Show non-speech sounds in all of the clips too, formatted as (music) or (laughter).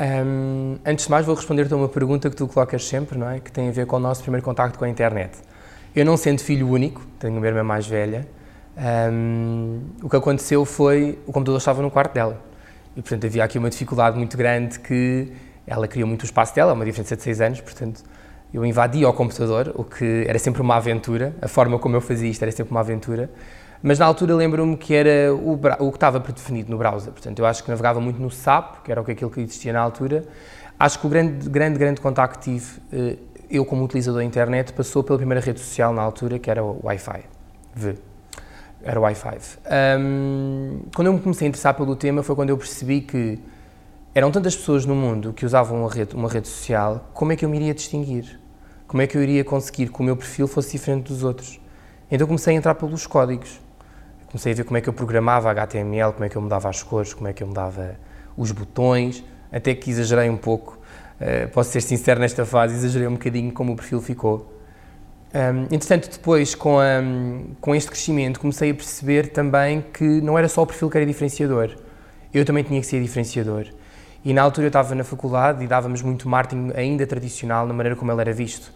Um, antes de mais, vou responder-te a uma pergunta que tu colocas sempre, não é? Que tem a ver com o nosso primeiro contacto com a internet. Eu não sendo filho único, tenho uma irmã mais velha, um, o que aconteceu foi o computador estava no quarto dela. E, portanto, havia aqui uma dificuldade muito grande que ela queria muito o espaço dela, uma diferença de 6 anos, portanto, eu invadia o computador, o que era sempre uma aventura, a forma como eu fazia isto era sempre uma aventura. Mas na altura lembro-me que era o, o, que estava predefinido no browser. Portanto, eu acho que navegava muito no SAP, que era aquilo que existia na altura. Acho que o grande, grande, grande contacto que tive, eh, eu como utilizador da internet, passou pela primeira rede social na altura, que era o Wi-Fi. V. Era o Wi-Fi. Um, quando eu me comecei a interessar pelo tema foi quando eu percebi que eram tantas pessoas no mundo que usavam uma rede, uma rede social, como é que eu me iria distinguir? Como é que eu iria conseguir que o meu perfil fosse diferente dos outros? Então comecei a entrar pelos códigos comecei a ver como é que eu programava HTML, como é que eu mudava as cores, como é que eu mudava os botões, até que exagerei um pouco, uh, posso ser sincero nesta fase, exagerei um bocadinho como o perfil ficou. Um, entretanto, depois, com, a, com este crescimento, comecei a perceber também que não era só o perfil que era diferenciador, eu também tinha que ser diferenciador. E na altura eu estava na faculdade e dávamos muito marketing ainda tradicional na maneira como ele era visto.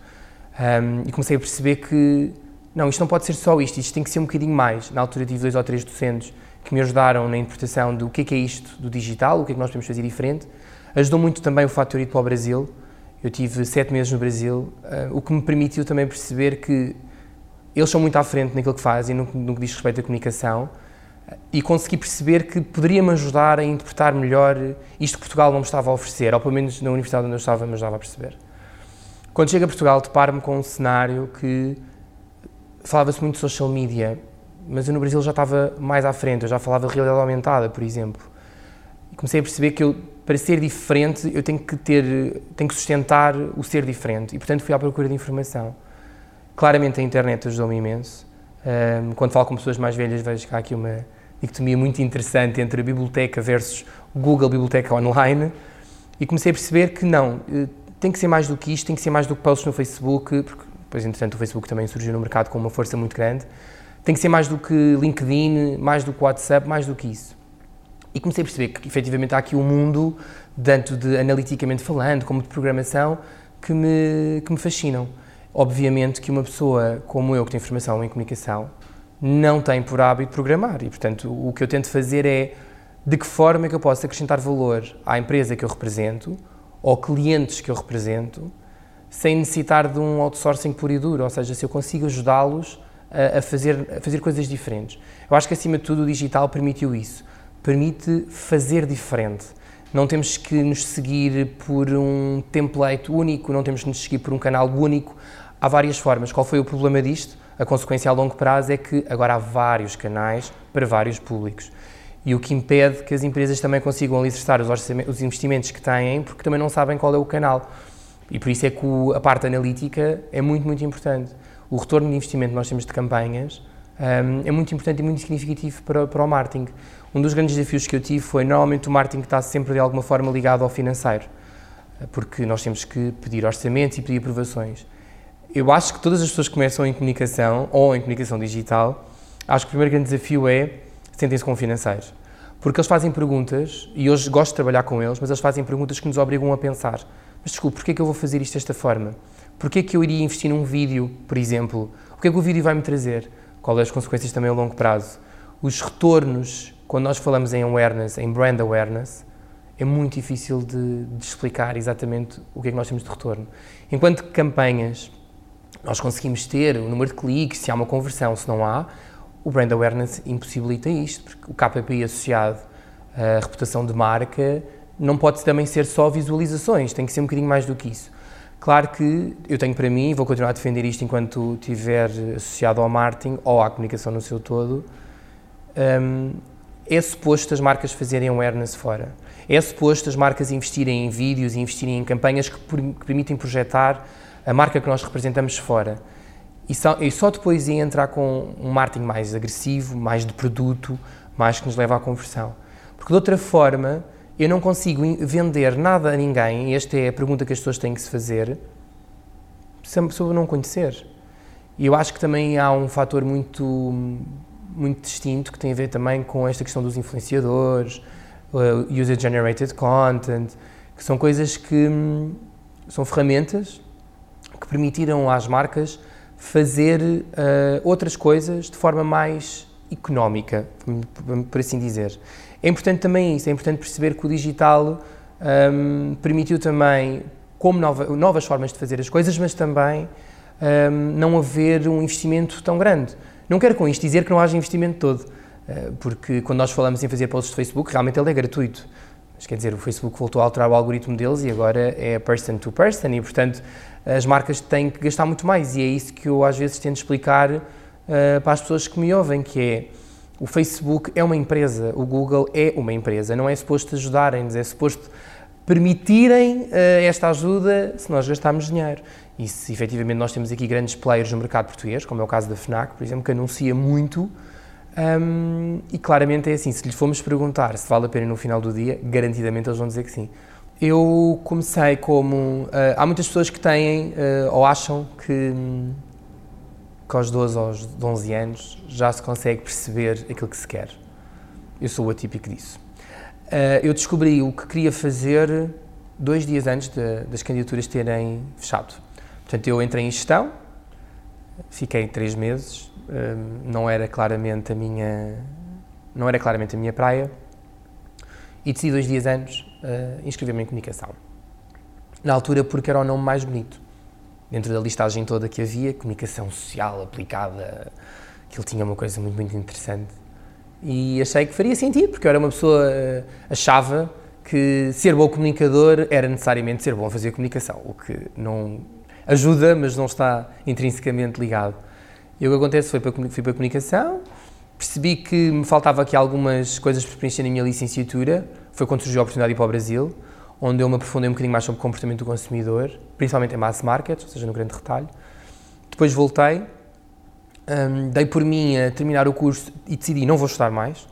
Um, e comecei a perceber que não, isto não pode ser só isto, isto tem que ser um bocadinho mais. Na altura tive dois ou três docentes que me ajudaram na interpretação do que é, que é isto do digital, o que é que nós podemos fazer diferente. Ajudou muito também o fator ir para o Brasil. Eu tive sete meses no Brasil, uh, o que me permitiu também perceber que eles são muito à frente naquilo que fazem, no, no que diz respeito à comunicação, uh, e consegui perceber que poderia-me ajudar a interpretar melhor isto que Portugal não me estava a oferecer, ou pelo menos na universidade onde eu estava me ajudava a perceber. Quando chego a Portugal, deparo-me com um cenário que falava-se muito de social media, mas eu no Brasil já estava mais à frente, eu já falava de realidade aumentada, por exemplo. E comecei a perceber que eu, para ser diferente, eu tenho que ter, tenho que sustentar o ser diferente. E, portanto, fui à procura de informação. Claramente a internet ajudou-me imenso. Um, quando falo com pessoas mais velhas, vejo que há aqui uma dicotomia muito interessante entre a biblioteca versus Google Biblioteca Online. E comecei a perceber que não, eh, tem que ser mais do que isto, tem que ser mais do que posts no Facebook, porque depois, entretanto, o Facebook também surgiu no mercado com uma força muito grande. Tem que ser mais do que LinkedIn, mais do que WhatsApp, mais do que isso. E comecei a perceber que, efetivamente, há aqui um mundo, tanto de analiticamente falando, como de programação, que me, que me fascinam. Obviamente que uma pessoa como eu, que tem formação em comunicação, não tem por hábito programar. E, portanto, o que eu tento fazer é de que forma é que eu posso acrescentar valor à empresa que eu represento, ou clientes que eu represento, sem necessitar de um outsourcing puro e duro, ou seja, se eu consigo ajudá-los a, a, fazer, a fazer coisas diferentes. Eu acho que, acima de tudo, o digital permitiu isso. Permite fazer diferente. Não temos que nos seguir por um template único, não temos que nos seguir por um canal único. Há várias formas. Qual foi o problema disto? A consequência a longo prazo é que agora há vários canais para vários públicos. E o que impede que as empresas também consigam alicerçar os, os investimentos que têm, porque também não sabem qual é o canal. E por isso é que o, a parte analítica é muito, muito importante. O retorno de investimento que nós temos de campanhas um, é muito importante e muito significativo para, para o marketing. Um dos grandes desafios que eu tive foi, normalmente, o marketing está sempre de alguma forma ligado ao financeiro, porque nós temos que pedir orçamentos e pedir aprovações. Eu acho que todas as pessoas que começam em comunicação ou em comunicação digital, acho que o primeiro grande desafio é sentem-se com financeiros. Porque eles fazem perguntas, e hoje gosto de trabalhar com eles, mas eles fazem perguntas que nos obrigam a pensar mas desculpe, porquê é que eu vou fazer isto desta forma? Porquê é que eu iria investir num vídeo, por exemplo? O que é que o vídeo vai me trazer? Quais as consequências também a longo prazo? Os retornos, quando nós falamos em awareness, em brand awareness, é muito difícil de, de explicar exatamente o que é que nós temos de retorno. Enquanto que campanhas, nós conseguimos ter o número de cliques, se há uma conversão, se não há, o brand awareness impossibilita isto, porque o KPI associado à reputação de marca não pode também ser só visualizações, tem que ser um bocadinho mais do que isso. Claro que eu tenho para mim, e vou continuar a defender isto enquanto estiver associado ao marketing ou à comunicação no seu todo, um, é suposto as marcas fazerem awareness fora. É suposto as marcas investirem em vídeos e investirem em campanhas que, permitem projetar a marca que nós representamos fora. e só, e só depois ia entrar com um marketing mais agressivo, mais de produto, mais que nos leva à conversão. Porque de outra forma, eu não consigo vender nada a ninguém, esta é a pergunta que as pessoas têm que se fazer, sobre não conhecer. E eu acho que também há um fator muito, muito distinto que tem a ver também com esta questão dos influenciadores, uh, user-generated content, que são coisas que são ferramentas que permitiram às marcas fazer uh, outras coisas de forma mais económica, por assim dizer. É importante também isso, é importante perceber que o digital um, permitiu também, como nova, novas formas de fazer as coisas, mas também um, não haver um investimento tão grande. Não quero com isto dizer que não haja investimento todo, uh, porque quando nós falamos em fazer posts de Facebook, realmente ele é gratuito. Mas quer dizer, o Facebook voltou a alterar o algoritmo deles e agora é person to person e, portanto, as marcas têm que gastar muito mais e é isso que eu às vezes tento explicar uh, para as pessoas que me ouvem, que é o Facebook é uma empresa, o Google é uma empresa, não é suposto ajudarem-nos, é suposto permitirem uh, esta ajuda se nós gastarmos dinheiro. E se efetivamente nós temos aqui grandes players no mercado português, como é o caso da FNAC, por exemplo, que anuncia muito, um, e claramente é assim, se lhes formos perguntar se vale a pena no final do dia, garantidamente eles vão dizer que sim. Eu comecei como. Uh, há muitas pessoas que têm uh, ou acham que, que aos 12 ou aos 11 anos já se consegue perceber aquilo que se quer. Eu sou o atípico disso. Uh, eu descobri o que queria fazer dois dias antes de, das candidaturas terem fechado. Portanto, eu entrei em gestão, fiquei três meses, não era claramente a minha não era claramente a minha praia e decidi dois dias antes uh, inscrever-me em comunicação. Na altura, porque era o nome mais bonito. Dentro da listagem toda que havia, comunicação social aplicada, que ele tinha uma coisa muito, muito interessante. E achei que faria sentido, porque eu era uma pessoa, uh, achava que ser bom comunicador era necessariamente ser bom a fazer comunicação, o que não ajuda, mas não está intrinsecamente ligado. E o que acontece foi para, fui para a comunicação, percebi que me faltava aqui algumas coisas para preencher na minha licenciatura, foi quando surgiu a oportunidade de ir para o Brasil, onde eu me aprofundei um bocadinho mais sobre o comportamento do consumidor, principalmente em mass market, ou seja, no grande retalho. Depois voltei, um, dei por mim a terminar o curso e decidi não vou estudar mais,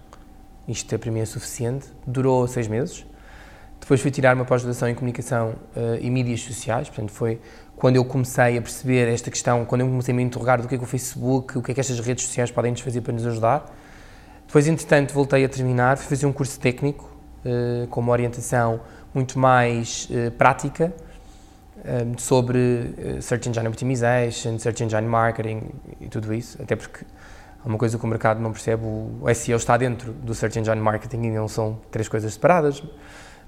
isto é para mim é suficiente, durou seis meses. Depois fui tirar uma pós-graduação em comunicação uh, e mídias sociais, portanto foi quando eu comecei a perceber esta questão, quando eu comecei a me interrogar do que é que o Facebook, o que é que estas redes sociais podem nos fazer para nos ajudar. Depois, entretanto, voltei a terminar, fui fazer um curso técnico com uma orientação muito mais uh, prática um, sobre Search Engine Optimization, Search Engine Marketing e tudo isso, até porque há uma coisa que o mercado não percebe, o SEO está dentro do Search Engine Marketing e não são três coisas separadas.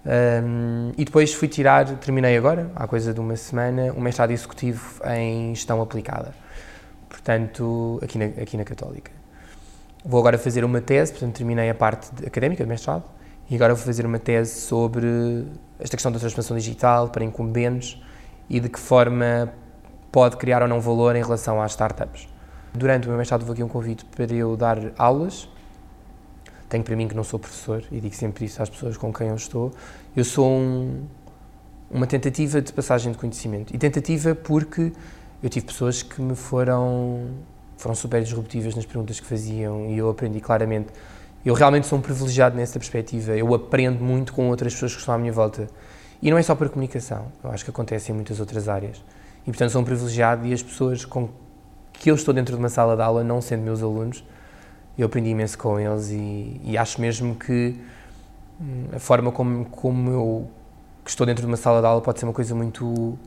Um, e depois fui tirar, terminei agora, há coisa de uma semana, um mestrado executivo em gestão aplicada. Portanto, aqui na, aqui na Católica. Vou agora fazer uma tese, portanto, terminei a parte académica do mestrado e agora vou fazer uma tese sobre esta questão da transformação digital para incumbentes e de que forma pode criar ou não valor em relação às startups. Durante o meu mestrado, vou aqui um convite para eu dar aulas tenho para mim que não sou professor e digo sempre isso às pessoas com quem eu estou. Eu sou um, uma tentativa de passagem de conhecimento. E tentativa porque eu tive pessoas que me foram, foram super disruptivas nas perguntas que faziam e eu aprendi claramente. Eu realmente sou um privilegiado nessa perspectiva. Eu aprendo muito com outras pessoas que estão à minha volta. E não é só para comunicação, eu acho que acontece em muitas outras áreas. E portanto sou um privilegiado e as pessoas com que eu estou dentro de uma sala de aula, não sendo meus alunos, eu aprendi imenso com eles e, e acho mesmo que hum, a forma como, como eu estou dentro de uma sala de aula pode ser uma coisa muito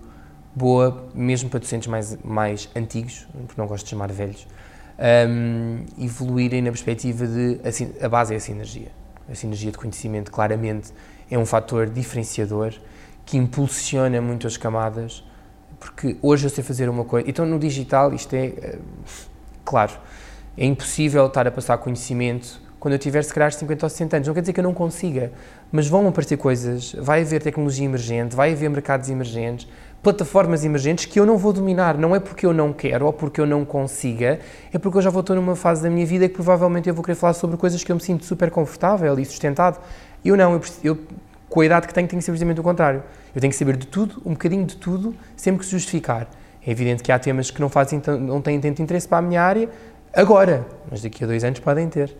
boa, mesmo para docentes mais, mais antigos, porque não gosto de chamar velhos, um, evoluírem na perspectiva de assim, a base é a sinergia. A sinergia de conhecimento claramente é um fator diferenciador que impulsiona muito as camadas, porque hoje eu sei fazer uma coisa. Então no digital isto é, eh, claro, é impossível estar a passar conhecimento quando eu tiver, se calhar, 50 ou 60 anos. Não quer dizer que eu não consiga, mas vão aparecer coisas, vai haver tecnologia emergente, vai haver mercados emergentes, plataformas emergentes que eu não vou dominar. Não é porque eu não quero ou porque eu não consiga, é porque eu já vou estar numa fase da minha vida que provavelmente eu vou querer falar sobre coisas que eu me sinto super confortável e sustentado. Eu não, eu, eu com a idade que tenho, tenho que ser precisamente o contrário. Eu tenho que saber de tudo, um bocadinho de tudo, sempre que se justificar. É evidente que há temas que não, fazem, não têm tanto interesse para a minha área agora, mas daqui a dois anos podem ter.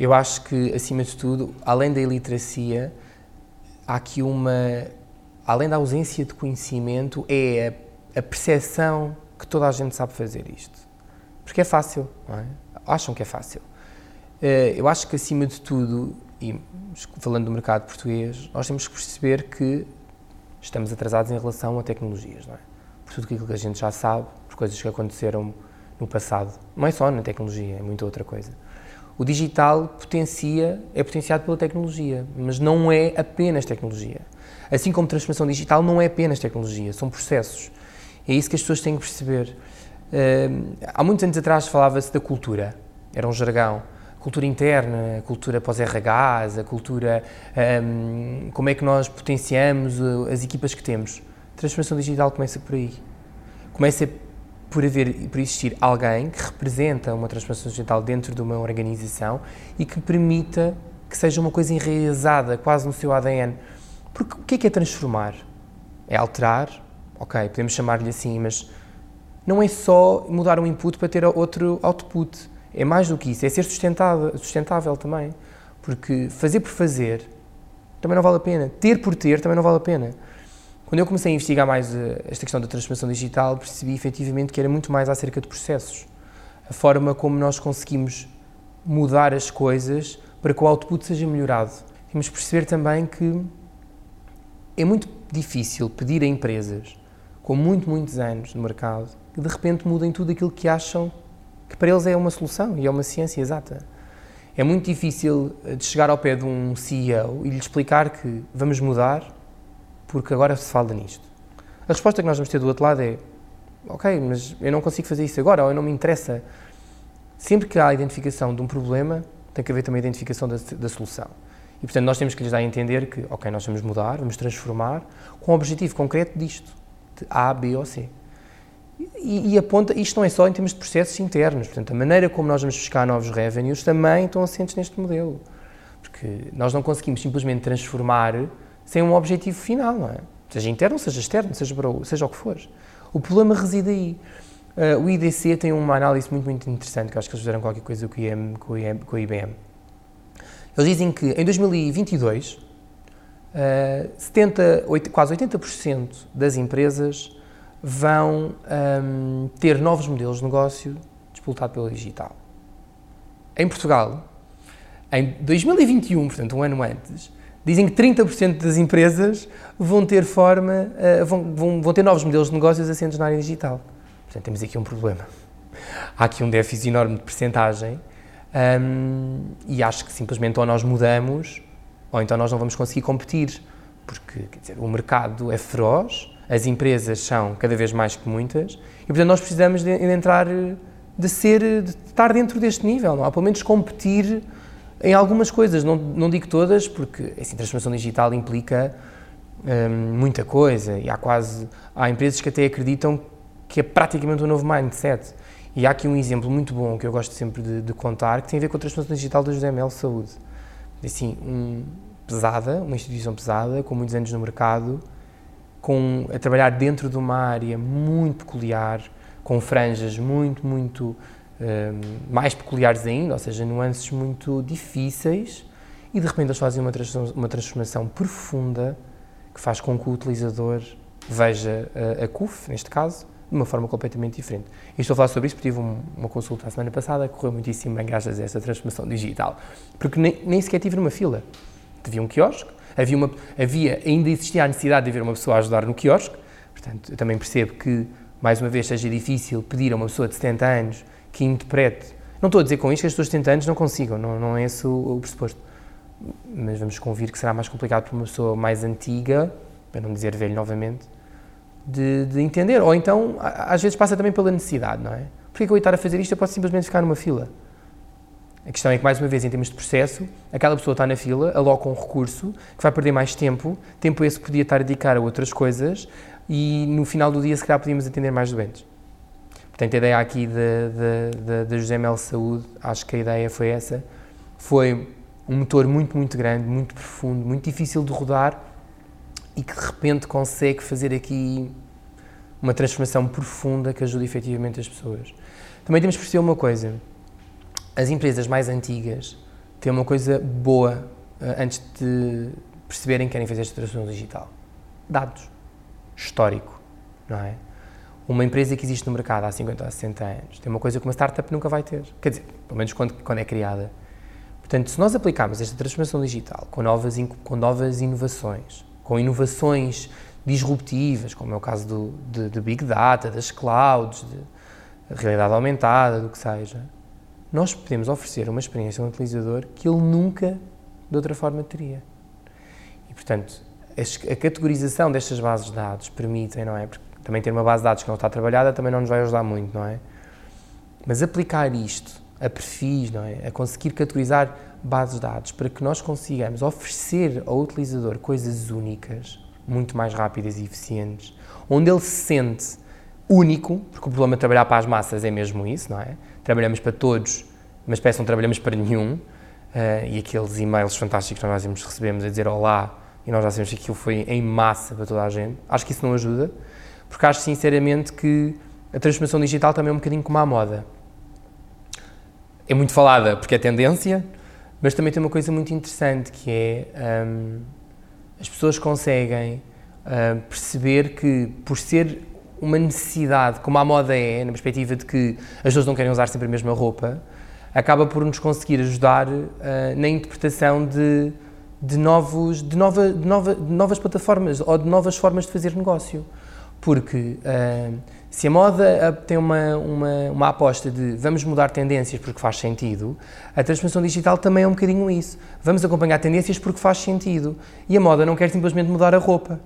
Eu acho que, acima de tudo, além da iliteracia, há aqui uma. Além da ausência de conhecimento, é a, a percepção que toda a gente sabe fazer isto. Porque é fácil, não é? Acham que é fácil. Eh, eu acho que, acima de tudo, e falando do mercado português, nós temos que perceber que estamos atrasados em relação a tecnologias, não é? Por tudo aquilo que a gente já sabe, por coisas que aconteceram no passado. Não é só na tecnologia, é muita outra coisa. O digital potencia, é potenciado pela tecnologia, mas não é apenas tecnologia. Assim como transformação digital não é apenas tecnologia, são processos. É isso que as pessoas têm que perceber. Uh, há muitos anos atrás falava-se da cultura, era um jargão. Cultura interna, cultura pós-RHs, a cultura. Um, como é que nós potenciamos as equipas que temos. Transformação digital começa por aí. Começa por, haver, por existir alguém que representa uma transformação digital dentro de uma organização e que permita que seja uma coisa enraizada, quase no seu ADN. Porque o que é que é transformar? É alterar? Ok, podemos chamar-lhe assim, mas não é só mudar um input para ter outro output. É mais do que isso, é ser sustentável, sustentável também. Porque fazer por fazer também não vale a pena. Ter por ter também não vale a pena. Quando eu comecei a investigar mais eh, esta questão da transformação digital, percebi efetivamente que era muito mais acerca de processos. A forma como nós conseguimos mudar as coisas para que o output seja melhorado. Temos que perceber também que é muito difícil pedir a empresas com muito, muitos anos no mercado que de repente mudem tudo aquilo que acham que para eles é uma solução e é uma ciência exata. É muito difícil eh, de chegar ao pé de um CEO e lhe explicar que vamos mudar porque agora se fala nisto. A resposta que nós vamos ter do outro lado é: ok, mas eu não consigo fazer isso agora, ou eu não me interessa. Sempre que há a identificação de um problema, tem que haver também a identificação da, da solução. E, portanto, nós temos que lhes dar a entender que, ok, nós vamos mudar, vamos transformar, com o objetivo concreto disto, de A, B ou C. E, e, aponta, isto não é só em termos de processos internos, portanto, a maneira como nós vamos buscar novos revenues também estão assentes neste modelo. Porque nós não conseguimos simplesmente transformar sem um objetivo final, não é? Seja interno, seja externo, seja, para seja o que for. O problema reside aí. Uh, o IDC tem uma análise muito, muito interessante, que acho que eles fizeram qualquer coisa com, IM, com, IM, com a IBM. Eles dizem que em 2022, uh, 70, 8, quase 80% das empresas vão um, ter novos modelos de negócio disputado pelo digital. Em Portugal, em 2021, portanto um ano antes, Dizem que 30% das empresas vão ter forma, uh, vão, vão, vão, ter novos modelos de negócios assentes na área digital. Portanto, temos aqui um problema. Há aqui um déficit enorme de percentagem um, e acho que simplesmente ou nós mudamos ou então nós não vamos conseguir competir, porque dizer, o mercado é feroz, as empresas são cada vez mais que muitas e, portanto, nós precisamos de, de entrar, de ser, de estar dentro deste nível, não há pelo menos competir em algumas coisas, não, não digo todas, porque assim, transformação digital implica hum, muita coisa e há quase há empresas que até acreditam que é praticamente um novo mindset. E há aqui um exemplo muito bom que eu gosto sempre de, de contar que tem a ver com a transformação digital da José Mel Saúde. Assim, um, pesada, uma instituição pesada, com muitos anos no mercado, com, a trabalhar dentro de uma área muito peculiar, com franjas muito, muito mais peculiares ainda, ou seja, nuances muito difíceis, e de repente eles fazem uma transformação, uma transformação profunda que faz com que o utilizador veja a, a CUF, neste caso, de uma forma completamente diferente. E estou a falar sobre isso porque tive um, uma consulta a semana passada, correu muitíssimo bem graças a essa transformação digital, porque nem, nem sequer tive numa fila. Havia um quiosque, havia, uma, havia, ainda existia a necessidade de haver uma pessoa a ajudar no quiosque, portanto, eu também percebo que, mais uma vez, seja difícil pedir a uma pessoa de 70 anos que interprete. Não estou a dizer com isto que as pessoas de 70 anos não consigam, não, não é esse o, o pressuposto. Mas vamos convir que será mais complicado para uma pessoa mais antiga, para não dizer velho novamente, de, de entender. Ou então, às vezes passa também pela necessidade, não é? Porquê que eu estar a fazer isto? Eu posso simplesmente ficar numa fila. A questão é que, mais uma vez, em termos de processo, aquela pessoa está na fila, aloca um recurso, que vai perder mais tempo, tempo esse podia estar a dedicar a outras coisas, e no final do dia, se calhar, podíamos atender mais doentes. Portanto, a ideia aqui da José Mel Saúde, acho que a ideia foi essa, foi um motor muito, muito grande, muito profundo, muito difícil de rodar e que de repente consegue fazer aqui uma transformação profunda que ajude efetivamente as pessoas. Também temos que perceber uma coisa: as empresas mais antigas têm uma coisa boa uh, antes de perceberem que querem fazer esta transformação digital: dados, histórico, não é? Uma empresa que existe no mercado há 50 ou 60 anos tem uma coisa que uma startup nunca vai ter. Quer dizer, pelo menos quando, quando é criada. Portanto, se nós aplicarmos esta transformação digital com novas, com novas inovações, com inovações disruptivas, como é o caso do, de, de Big Data, das clouds, de realidade aumentada, do que seja, nós podemos oferecer uma experiência ao utilizador que ele nunca, de outra forma, teria. E, portanto, a categorização destas bases de dados permitem, não é? Porque também ter uma base de dados que não está trabalhada também não nos vai ajudar muito, não é? Mas aplicar isto a perfis, não é? A conseguir categorizar bases de dados para que nós consigamos oferecer ao utilizador coisas únicas, muito mais rápidas e eficientes, onde ele se sente único, porque o problema de trabalhar para as massas é mesmo isso, não é? Trabalhamos para todos, mas parece que não trabalhamos para nenhum, uh, e aqueles e-mails fantásticos que nós recebemos a dizer olá, e nós já sabemos que aquilo foi em massa para toda a gente, acho que isso não ajuda, porque acho sinceramente que a transformação digital também é um bocadinho como a moda. É muito falada porque é tendência, mas também tem uma coisa muito interessante que é um, as pessoas conseguem uh, perceber que por ser uma necessidade, como a moda é, na perspectiva de que as pessoas não querem usar sempre a mesma roupa, acaba por nos conseguir ajudar uh, na interpretação de, de, novos, de, nova, de, nova, de novas plataformas ou de novas formas de fazer negócio. Porque uh, se a moda tem uma, uma, uma, aposta de vamos mudar tendências porque faz sentido, a transformação digital também é um bocadinho isso. Vamos acompanhar tendências porque faz sentido. E a moda não quer simplesmente mudar a roupa.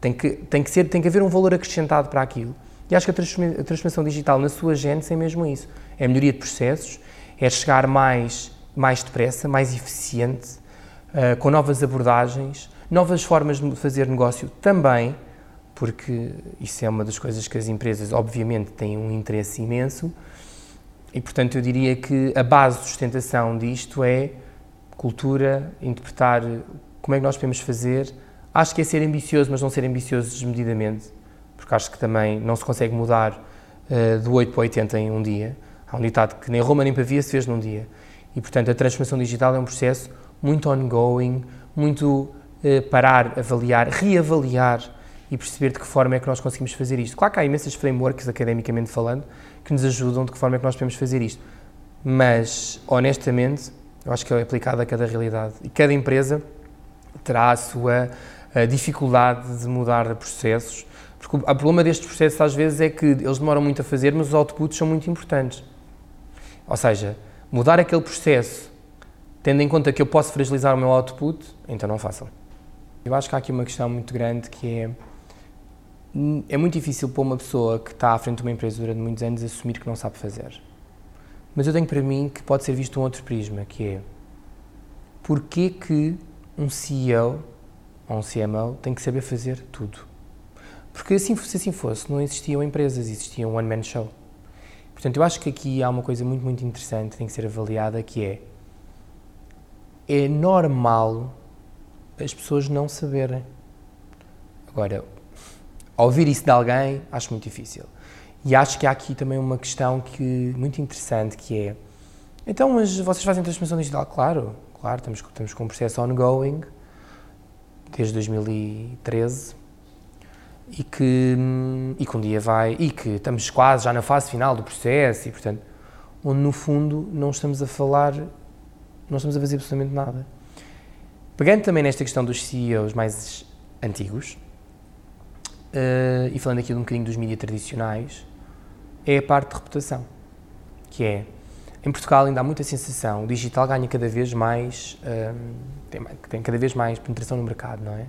Tem que, tem que, ser, tem que haver um valor acrescentado para aquilo. E acho que a transformação digital, na sua gênese, é mesmo isso. É a melhoria de processos, é chegar mais, mais depressa, mais eficiente, uh, com novas abordagens, novas formas de fazer negócio também, porque isso é uma das coisas que as empresas, obviamente, têm um interesse imenso. E, portanto, eu diria que a base de sustentação disto é cultura, interpretar como é que nós podemos fazer. Acho que é ser ambicioso, mas não ser ambicioso desmedidamente, porque acho que também não se consegue mudar uh, do 8 para 80 em um dia. Há um ditado que nem Roma nem Pavia se fez num dia. E, portanto, a transformação digital é um processo muito ongoing, muito uh, parar, avaliar, reavaliar e perceber de que forma é que nós conseguimos fazer isto. Claro que há imensas frameworks, academicamente falando, que nos ajudam de que forma é que nós podemos fazer isto. Mas, honestamente, eu acho que é aplicado a cada realidade. E cada empresa terá a sua a dificuldade de mudar processos, porque o problema destes processos às vezes é que eles demoram muito a fazer, mas os outputs são muito importantes. Ou seja, mudar aquele processo, tendo em conta que eu posso fragilizar o meu output, então não façam. Eu acho que há aqui uma questão muito grande que é é muito difícil para uma pessoa que está à frente de uma empresa durante muitos anos assumir que não sabe fazer. Mas eu tenho para mim que pode ser visto um outro prisma, que é porquê que um CEO ou um CMO tem que saber fazer tudo? Porque assim, se assim fosse, não existiam empresas, existiam one-man show. Portanto, eu acho que aqui há uma coisa muito, muito interessante que tem que ser avaliada, que é é normal as pessoas não saberem. Agora, ouvir isso de alguém, acho muito difícil. E acho que há aqui também uma questão que, muito interessante, que é, então, mas vocês fazem transformação digital? Claro, claro, estamos, estamos com um processo ongoing, desde 2013, e que, e que um dia vai, e que estamos quase já na fase final do processo, e portanto, onde no fundo não estamos a falar, não estamos a fazer absolutamente nada. Pegando também nesta questão dos CEOs mais antigos, uh, e falando aqui um bocadinho dos mídias tradicionais, é a parte de reputação, que é, em Portugal ainda há muita sensação, o digital ganha cada vez mais, uh, tem, tem, cada vez mais penetração no mercado, não é?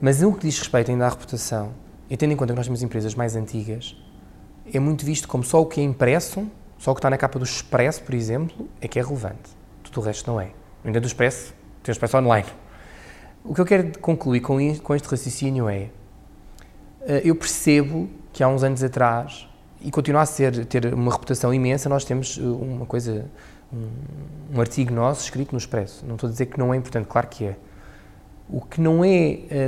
Mas no que diz respeito ainda à reputação, e tendo em conta que nós temos empresas mais antigas, é muito visto como só o que é impresso, só o que está na capa do Expresso, por exemplo, é que é relevante. Tudo o resto não é. No entanto, o Expresso tem o Expresso online. O que eu quero concluir com, este raciocínio é eu percebo que há uns anos atrás, e continua a ser, ter uma reputação imensa, nós temos eh, uma coisa, um, um artigo nosso escrito no Expresso. Não estou a dizer que não é importante, claro que é. O que não é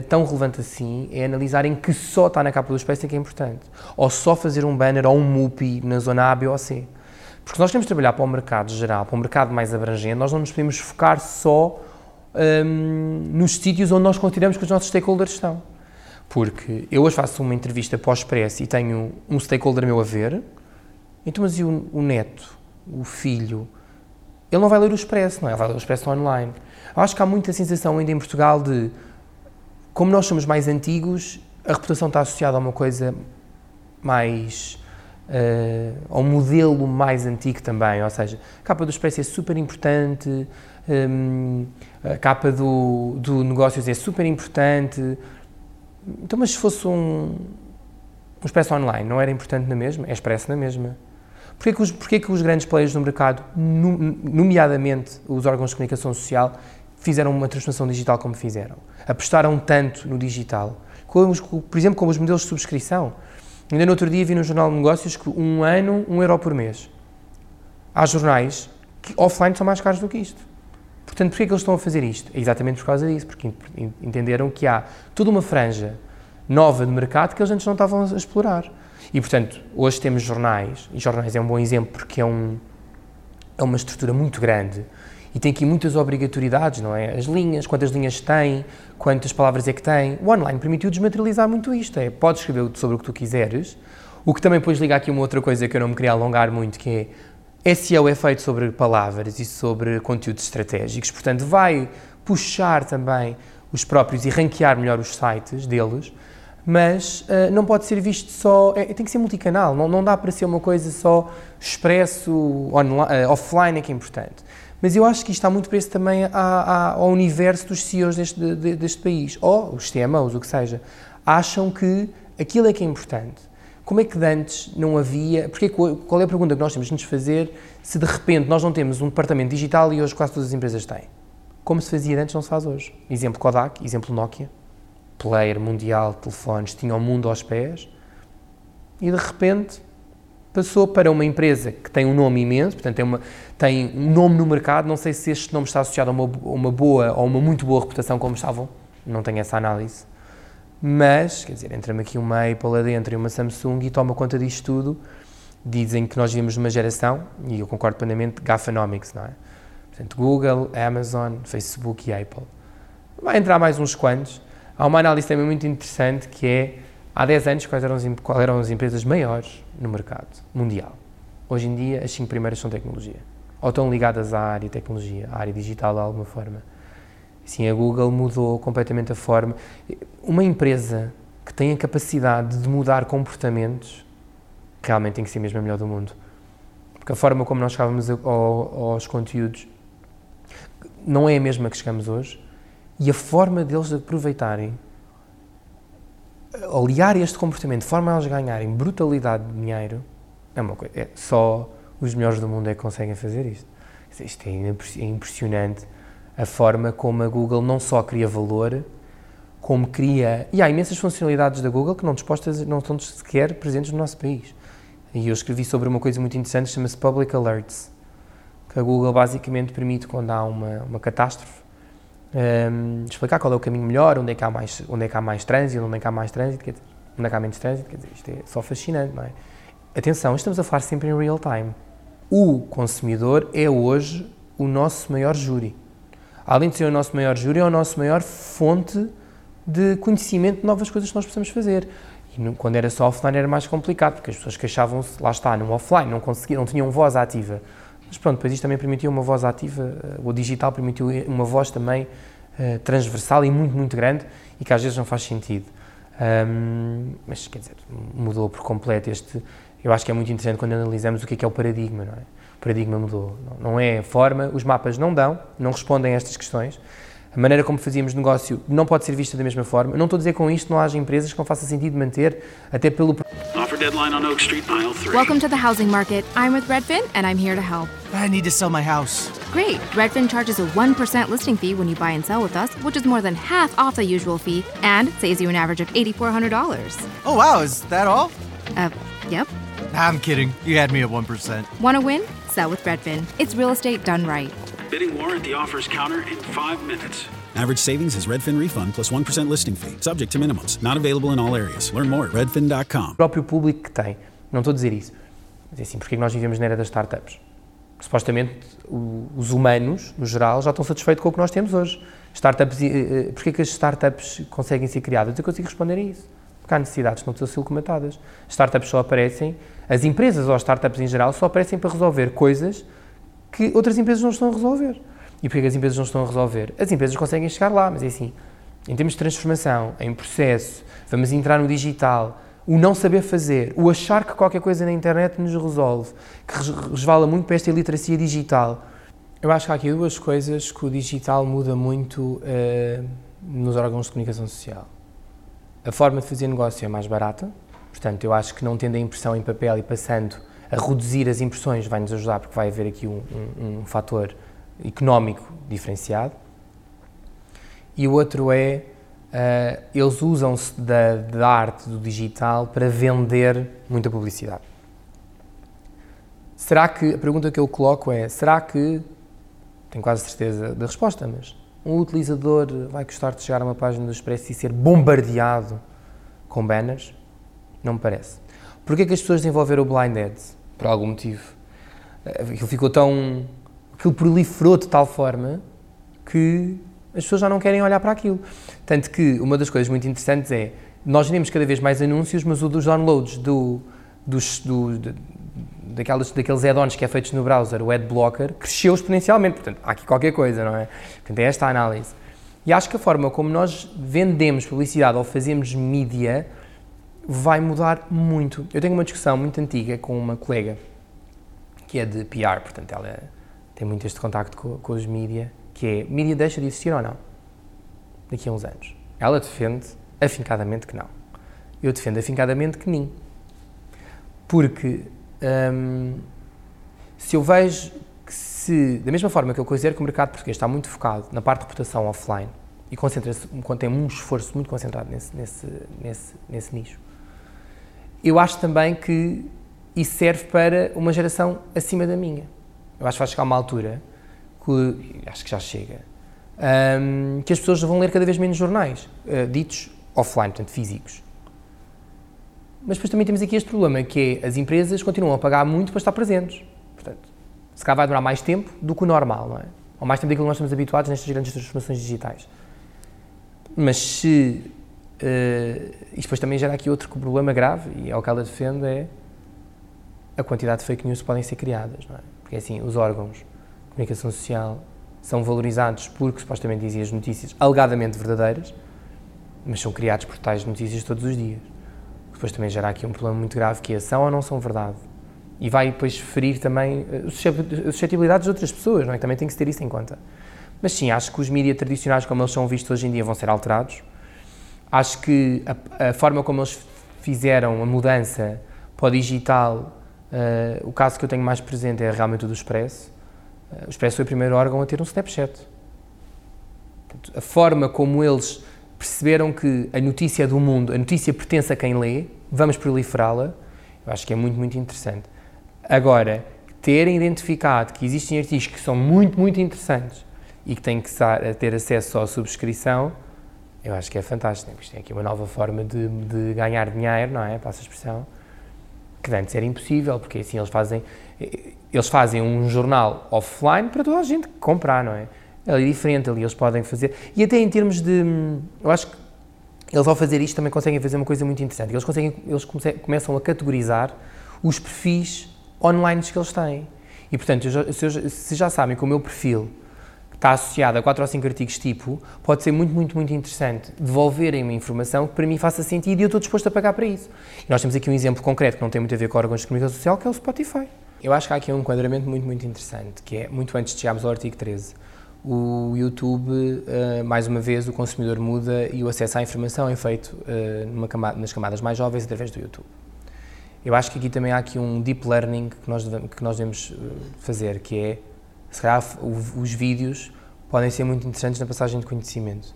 uh, tão relevante assim é analisarem que só está na capa do Expresso é que é importante. Ou só fazer um banner ou um MUPI na zona A, B ou C. Porque nós queremos trabalhar para o mercado geral, para o mercado mais abrangente, nós não nos podemos focar só um, nos sítios onde nós consideramos que os nossos stakeholders estão. Porque eu hoje faço uma entrevista para o Expresso e tenho um stakeholder meu a ver, então, mas e o, o neto, o filho? Ele não vai ler o Expresso, não é? Ele vai ler o Expresso online. Eu acho que há muita sensação ainda em Portugal de, como nós somos mais antigos, a reputação está associada a uma coisa mais. Uh, ao modelo mais antigo também, ou seja, a capa do Expresso é super importante, um, a capa do, do negócios é super importante. Então, mas se fosse um, um Expresso online, não era importante na mesma? É Expresso na mesma. Porquê que os, porquê que os grandes players no mercado, nomeadamente os órgãos de comunicação social, fizeram uma transformação digital como fizeram? Apostaram tanto no digital? Como, por exemplo, como os modelos de subscrição. Ainda no outro dia vi no Jornal de Negócios que um ano, um euro por mês. Há jornais que offline são mais caros do que isto. Portanto, porquê é que eles estão a fazer isto? É exatamente por causa disso, porque entenderam que há toda uma franja nova de mercado que eles antes não estavam a explorar. E, portanto, hoje temos jornais, e jornais é um bom exemplo porque é, um, é uma estrutura muito grande e tem aqui muitas obrigatoriedades, não é? As linhas, quantas linhas tem, quantas palavras é que tem. O online permitiu desmaterializar muito isto, é, podes escrever sobre o que tu quiseres, o que também depois liga aqui uma outra coisa que eu não me queria alongar muito, que é SEO é feito sobre palavras e sobre conteúdos estratégicos, portanto vai puxar também os próprios e ranquear melhor os sites deles, mas uh, não pode ser visto só, é, tem que ser multicanal, não, não dá para ser uma coisa só expresso, online, uh, offline é que é importante. Mas eu acho que isto está muito preso também ao universo dos CEOs deste, de, deste país, ou os CMOs, o que seja. Acham que aquilo é que é importante. Como é que antes não havia. Porque, qual é a pergunta que nós temos de nos fazer se de repente nós não temos um departamento digital e hoje quase todas as empresas têm? Como se fazia antes, não se faz hoje. Exemplo Kodak, exemplo Nokia player mundial telefones tinha o mundo aos pés e de repente passou para uma empresa que tem um nome imenso, portanto tem, uma, tem um nome no mercado, não sei se este nome está associado a uma, uma boa ou uma muito boa reputação como estavam, não tenho essa análise, mas, quer dizer, entra-me aqui uma Apple adentro e uma Samsung e toma conta disto tudo, dizem que nós vivemos numa geração, e eu concordo plenamente, gafanomics, não é? Portanto, Google, Amazon, Facebook e Apple. Vai entrar mais uns quantos, Há uma análise também muito interessante que é, há 10 anos, quais eram as, quais eram as empresas maiores no mercado mundial. Hoje em dia, as 5 primeiras são tecnologia. Ou estão ligadas à área de tecnologia, à área digital de alguma forma. Sim, a Google mudou completamente a forma. Uma empresa que tem a capacidade de mudar comportamentos realmente tem que ser mesmo a melhor do mundo. Porque a forma como nós chegávamos aos conteúdos não é a mesma que chegamos hoje e a forma deles aproveitarem, aliar este comportamento, de forma a eles ganharem brutalidade de dinheiro, é uma coisa. É, só os melhores do mundo é que conseguem fazer isto. Isto é, é impressionante a forma como a Google não só cria valor, como cria. E há imensas funcionalidades da Google que não, dispostas, não estão sequer presentes no nosso país. E eu escrevi sobre uma coisa muito interessante, chama-se Public Alerts, que a Google basicamente permite, quando há uma, uma catástrofe, um, explicar qual é o caminho melhor, onde é que há mais, onde é que há mais trânsito, onde é que há mais trânsito, quer dizer, onde é que há menos trânsito, quer dizer, isto é só fascinante, não é? Atenção, estamos a falar sempre em real time. O consumidor é hoje o nosso maior júri. Além de ser o nosso maior júri, é a nossa maior fonte de conhecimento de novas coisas que nós possamos fazer. E no, quando era só offline era mais complicado, porque as pessoas queixavam-se, lá está, no offline, não, conseguiam, não tinham voz ativa. Mas pronto, depois isto também permitiu uma voz ativa, eh, o digital permitiu uma voz também uh, transversal e muito, muito grande e que às vezes não faz sentido. Um, mas quer dizer, mudou por completo este. Eu acho que é muito interessante quando analisamos o que é que é o paradigma, não é? O paradigma mudou. Não, não é a forma, os mapas não dão, não respondem a estas questões. A maneira como fazíamos negócio não pode ser vista da mesma forma. não estou a dizer com isto não haja empresas que não faça sentido manter, até pelo. Offer deadline on Oak Street, aisle 3. Welcome to the housing market. I'm with Redfin and I'm here to help. I need to sell my house. Great. Redfin charges a 1% listing fee when you buy and sell with us, which is more than half off the usual fee and saves you an average of $8,400. Oh, wow. Is that all? Uh, yep. I'm kidding. You had me at 1%. Want to win? Sell with Redfin. It's real estate done right. Bidding war at the offers counter in five minutes. Average savings is Redfin refund plus 1% listing fee, subject to minimums. Not available in all areas. Learn more at redfin.com. O próprio público que tem, não estou a dizer isso, mas é assim, porque é que nós vivemos na era das startups? Supostamente o, os humanos, no geral, já estão satisfeitos com o que nós temos hoje. Startups, eh, eh, porque é que as startups conseguem ser criadas? Eu consigo responder a isso. Porque há necessidades que não estão a ser comatadas. Startups só aparecem, as empresas ou as startups em geral só aparecem para resolver coisas que outras empresas não estão a resolver. E porquê que as empresas não estão a resolver? As empresas conseguem chegar lá, mas é assim, em termos de transformação, em processo, vamos entrar no digital, o não saber fazer, o achar que qualquer coisa na internet nos resolve, que resvala muito para esta iliteracia digital. Eu acho que há aqui duas coisas que o digital muda muito uh, nos órgãos de comunicação social. A forma de fazer negócio é mais barata, portanto, eu acho que não tendo a impressão em papel e passando a reduzir as impressões vai nos ajudar, porque vai haver aqui um, um, um fator económico diferenciado. E o outro é, uh, eles usam-se da, da arte do digital para vender muita publicidade. Será que, a pergunta que eu coloco é, será que, tenho quase certeza da resposta, mas um utilizador vai gostar de chegar a uma página do Expresso e ser bombardeado com banners? Não me parece. Porquê que as pessoas desenvolveram o Blind Ads? Por algum motivo. Eh, aquilo ficou tão aquilo proliferou de tal forma que as pessoas já não querem olhar para aquilo. Tanto que uma das coisas muito interessantes é, nós vemos cada vez mais anúncios, mas o dos downloads do, dos, do, de, daquelas, daqueles add-ons que é feitos no browser, o Adblocker, cresceu exponencialmente. Portanto, há aqui qualquer coisa, não é? Portanto, é esta a análise. E acho que a forma como nós vendemos publicidade ou fazemos mídia vai mudar muito. Eu tenho uma discussão muito antiga com uma colega que é de PR, portanto, ela tem muito este contacto com, com os mídia, que é, mídia deixa de existir ou não? Daqui a uns anos. Ela defende afincadamente que não. Eu defendo afincadamente que nem. Porque hum, se eu vejo que se, da mesma forma que eu considero que o mercado português está muito focado na parte de reputação offline e concentra-se, tem um esforço muito concentrado nesse, nesse, nesse, nesse nicho, eu acho também que isso serve para uma geração acima da minha eu acho que vai chegar uma altura, que, acho que já chega, um, que as pessoas vão ler cada vez menos jornais, uh, ditos offline, portanto físicos. Mas depois também temos aqui este problema, que é as empresas continuam a pagar muito para estar presentes. Portanto, se calhar vai demorar mais tempo do que o normal, não é? Ou mais tempo daquilo que nós estamos habituados nestas grandes transformações digitais. Mas se. Uh, isto depois também gera aqui outro problema grave, e é o que ela defende, é a quantidade de fake news que podem ser criadas, não é? Porque assim, os órgãos de comunicação social são valorizados porque supostamente dizem as notícias alegadamente verdadeiras, mas são criados por tais notícias todos os dias. Depois também gera aqui um problema muito grave que é são ou não são verdade. E vai depois ferir também eh, as suscetibilidades de outras pessoas, não é? Também tem que se ter isso em conta. Mas sim, acho que os mídias tradicionais, como eles são vistos hoje em dia, vão ser alterados. Acho que a, a forma como eles fizeram a mudança para o digital Uh, o caso que eu tenho mais presente é realmente o do Expresso. Uh, o Expresso foi o primeiro órgão a ter um Snapchat. Portanto, a forma como eles perceberam que a notícia é do mundo, a notícia pertence a quem lê, vamos proliferá-la, eu acho que é muito, muito interessante. Agora, terem identificado que existem artigos que são muito, muito interessantes e que têm que ter acesso à subscrição, eu acho que é fantástico. Isto é aqui uma nova forma de, de ganhar dinheiro, não é? Passa a expressão que antes era impossível, porque assim eles fazem, eles fazem um jornal offline para toda a gente comprar, não é? É diferente, ali eles podem fazer, e até em termos de, eu acho que eles ao fazer isto também conseguem fazer uma coisa muito interessante, eles, conseguem, eles come, começam a categorizar os perfis online que eles têm, e portanto, se, eu, se já sabem que o meu perfil está associado a quatro ou cinco artigos tipo, pode ser muito, muito, muito interessante devolverem uma informação que para mim faça sentido e eu estou disposto a pagar para isso. E nós temos aqui um exemplo concreto que não tem muito a ver com órgãos de comunicação social, que é o Spotify. Eu acho que há aqui um enquadramento muito, muito interessante, que é, muito antes de chegarmos ao artigo 13, o YouTube, uh, mais uma vez, o consumidor muda e o acesso à informação é feito uh, camada, nas camadas mais jovens através do YouTube. Eu acho que aqui também há aqui um deep learning que nós devemos, que nós devemos eh, fazer, que é se calhar os vídeos podem ser muito interessantes na passagem de conhecimento.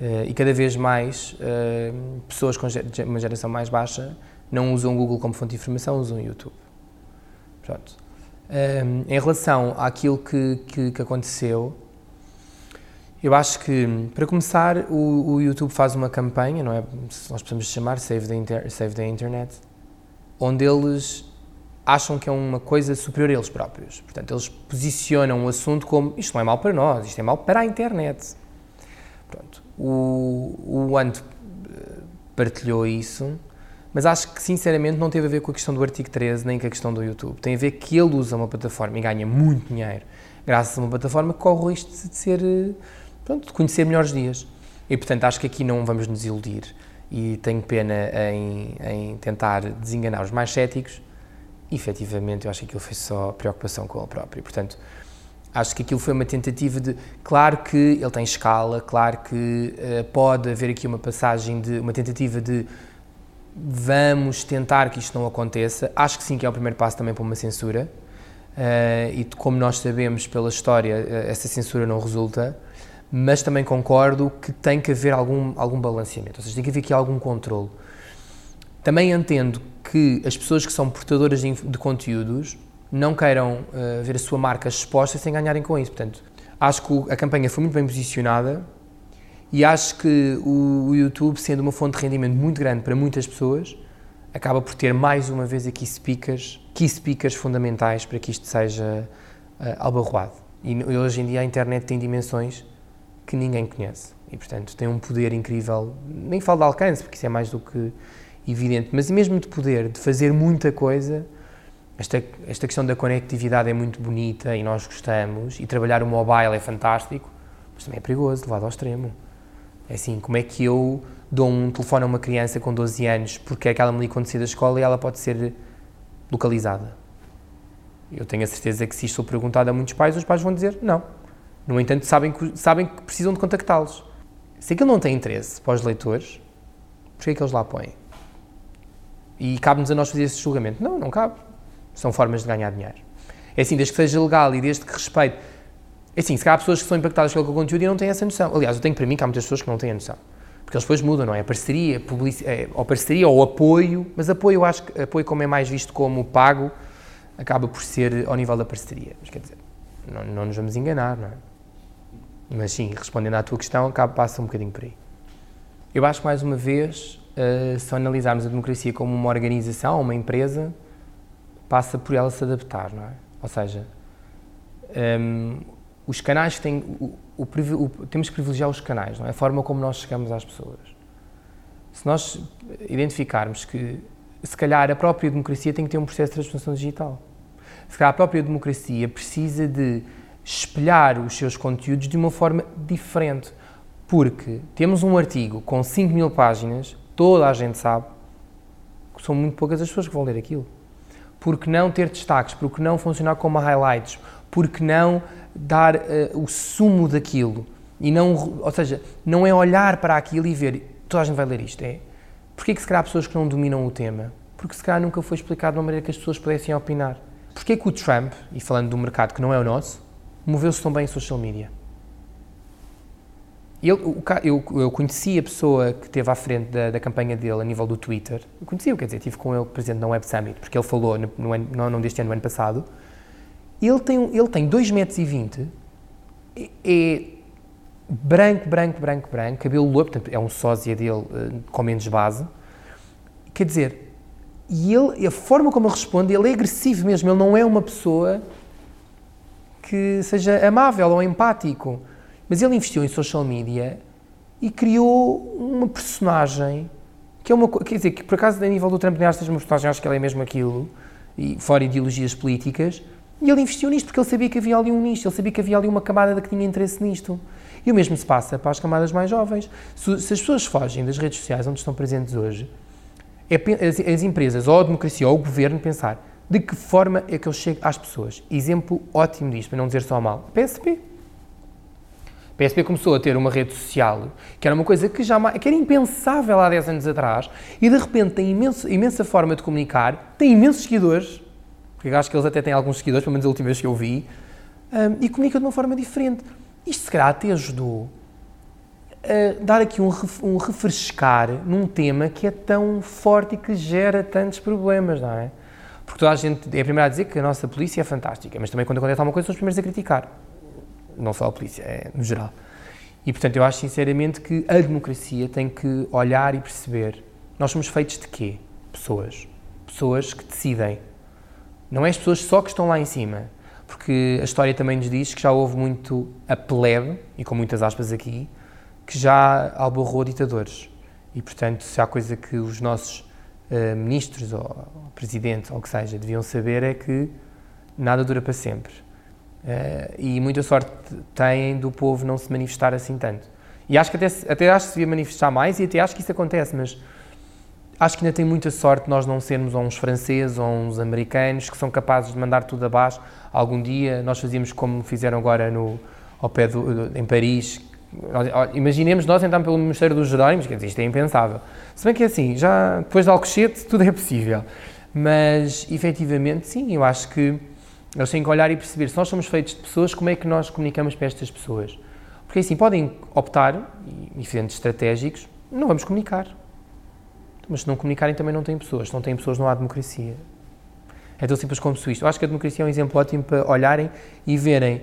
Uh, e cada vez mais uh, pessoas com uma geração mais baixa não usam o Google como fonte de informação, usam o YouTube. Pronto. Eh, em relação àquilo que, que, que, aconteceu, Eu acho que, para começar, o, o YouTube faz uma campanha, não é? Nós podemos chamar Save the, Inter Save the Internet, onde eles acham que é uma coisa superior a eles próprios. Portanto, eles posicionam o assunto como isto não é mal para nós, isto é mal para a internet. Pronto. O, o Ant eh, partilhou isso, mas acho que sinceramente não teve a ver com a questão do artigo 13 nem com a questão do YouTube. Tem a ver que ele usa uma plataforma e ganha muito dinheiro graças a uma plataforma que corre o risco de ser eh, pronto, de conhecer melhores dias. E, portanto, acho que aqui não vamos nos iludir e tenho pena em, em tentar desenganar os mais céticos. Efetivamente, eu acho que aquilo foi só preocupação com ele próprio. Portanto, acho que aquilo foi uma tentativa de. Claro que ele tem escala, claro que uh, pode haver aqui uma passagem de. uma tentativa de. Vamos tentar que isto não aconteça. Acho que sim, que é o primeiro passo também para uma censura. Uh, e como nós sabemos pela história, uh, essa censura não resulta mas também concordo que tem que haver algum, algum balanceamento, ou seja, tem que haver aqui algum controle. Também entendo que as pessoas que são portadoras de, de conteúdos não queiram uh, ver a sua marca exposta sem ganharem com isso. Portanto, acho que a campanha foi muito bem posicionada e acho que o, o YouTube, sendo uma fonte de rendimento muito grande para muitas pessoas, acaba por ter mais uma vez aqui speakers, key speakers fundamentais para que isto seja uh, albarroado. E hoje em dia a internet tem dimensões que ninguém conhece. E, portanto, tem um poder incrível, nem falo de alcance, porque isso é mais do que evidente, mas mesmo de poder, de fazer muita coisa. Esta, esta questão da conectividade é muito bonita e nós gostamos, e trabalhar o mobile é fantástico, mas também é perigoso, levado ao extremo. É assim, como é que eu dou um telefone a uma criança com 12 anos porque é que ela me sair da escola e ela pode ser localizada? Eu tenho a certeza que se isto for perguntado a muitos pais, os pais vão dizer não no entanto, sabem que, sabem que precisam de contactá-los. Se aquilo não tem interesse para os leitores, porquê é que eles lá põem? E cabe-nos a nós fazer esse julgamento? Não, não cabe. São formas de ganhar dinheiro. É assim, desde que seja legal e desde que respeite. É assim, se calhar há pessoas que são impactadas pelo conteúdo e não têm essa noção. Aliás, eu tenho para mim que há muitas pessoas que não têm a noção. Porque eles depois mudam, não é? A parceria, publici... é, ou parceria ou apoio, mas apoio, eu acho que apoio, como é mais visto como pago, acaba por ser ao nível da parceria. Mas quer dizer, não, não nos vamos enganar, não é? Mas sim, respondendo à tua questão, acaba, passa um bocadinho por aí. Eu acho que, mais uma vez, uh, se analisarmos a democracia como uma organização, uma empresa, passa por ela se adaptar, não é? Ou seja, um, ehm, os canais têm. O, o, o, temos que privilegiar os canais, não é? A forma como nós chegamos às pessoas. Se nós identificarmos que, se calhar, a própria democracia tem que ter um processo de transformação digital. Se calhar, a própria democracia precisa de espelhar os seus conteúdos de uma forma diferente. Porque temos um artigo com 5 mil páginas, toda a gente sabe que são muito poucas as pessoas que vão ler aquilo. Porque não ter destaques? Porque não funcionar como highlights? Porque não dar uh, o sumo daquilo? E não, ou seja, não é olhar para aquilo e ver, toda a gente vai ler isto, é? Porquê que se calhar há pessoas que não dominam o tema? Porque se calhar nunca foi explicado de uma maneira que as pessoas pudessem opinar. Porquê que o Trump, e falando um mercado que não é o nosso, moveu-se tão bem em social media. Ele, eu, eu conheci a pessoa que esteve à frente da, da, campanha dele a nível do Twitter. Eu conheci-o, quer dizer, estive com ele presente na Web Summit, porque ele falou, no, no não deste ano, no ano passado. Ele tem, ele tem 2,20 metros, e é branco, branco, branco, branco, cabelo louro, portanto é um sósia dele uh, com menos base. Quer dizer, e ele, a forma como ele responde, ele é agressivo mesmo, ele não é uma pessoa que seja amável ou empático. Mas ele investiu em social media e criou uma personagem que é uma quer dizer, que por acaso a nível do Trump nem acho uma personagem, acho que ela é mesmo aquilo, e fora ideologias políticas, e ele investiu nisto porque ele sabia que havia ali um nicho, ele sabia que havia ali uma camada que tinha interesse nisto. E o mesmo se passa para as camadas mais jovens. Se, se as pessoas fogem das redes sociais onde estão presentes hoje, é as, as empresas, ou a democracia, ou o governo pensar de que forma é que eu chego às pessoas? Exemplo ótimo disto, para não dizer só mal. PSP. PSP começou a ter uma rede social que era uma coisa que, jamais, que era impensável há 10 anos atrás e de repente tem imenso, imensa forma de comunicar, tem imensos seguidores, porque acho que eles até têm alguns seguidores, pelo menos a última vez que eu vi, um, e comunica de uma forma diferente. Isto se calhar até ajudou a dar aqui um, um refrescar num tema que é tão forte e que gera tantos problemas, não é? Porque toda a gente é a primeira a dizer que a nossa polícia é fantástica, mas também quando acontece alguma coisa são os primeiros a criticar. Não só a polícia, é no geral. E, portanto, eu acho sinceramente que a democracia tem que olhar e perceber. Nós somos feitos de quê? Pessoas. Pessoas que decidem. Não é as pessoas só que estão lá em cima. Porque a história também nos diz que já houve muito a plebe, e com muitas aspas aqui, que já alborrou ditadores. E, portanto, se há coisa que os nossos uh, ministros ou presidentes ou o que seja deviam saber é que nada dura para sempre. Uh, e muita sorte têm do povo não se manifestar assim tanto. E acho que até, até acho que se devia manifestar mais e até acho que isso acontece, mas acho que ainda tem muita sorte nós não sermos uns franceses ou uns americanos que são capazes de mandar tudo abaixo. Algum dia nós fazíamos como fizeram agora no, ao pé do, em Paris. Imaginemos nós entrarmos pelo Ministério dos Jerónimos, dizer, isto é impensável. Se bem que é assim, já depois de Alcochete tudo é possível. Mas, efetivamente, sim, eu acho que eles têm que olhar e perceber, se nós somos feitos de pessoas, como é que nós comunicamos para estas pessoas? Porque assim, podem optar, e diferentes estratégicos, não vamos comunicar. Mas se não comunicarem também não têm pessoas. Se não têm pessoas não há democracia. É tão simples como isto. Eu acho que a democracia é um exemplo ótimo para olharem e verem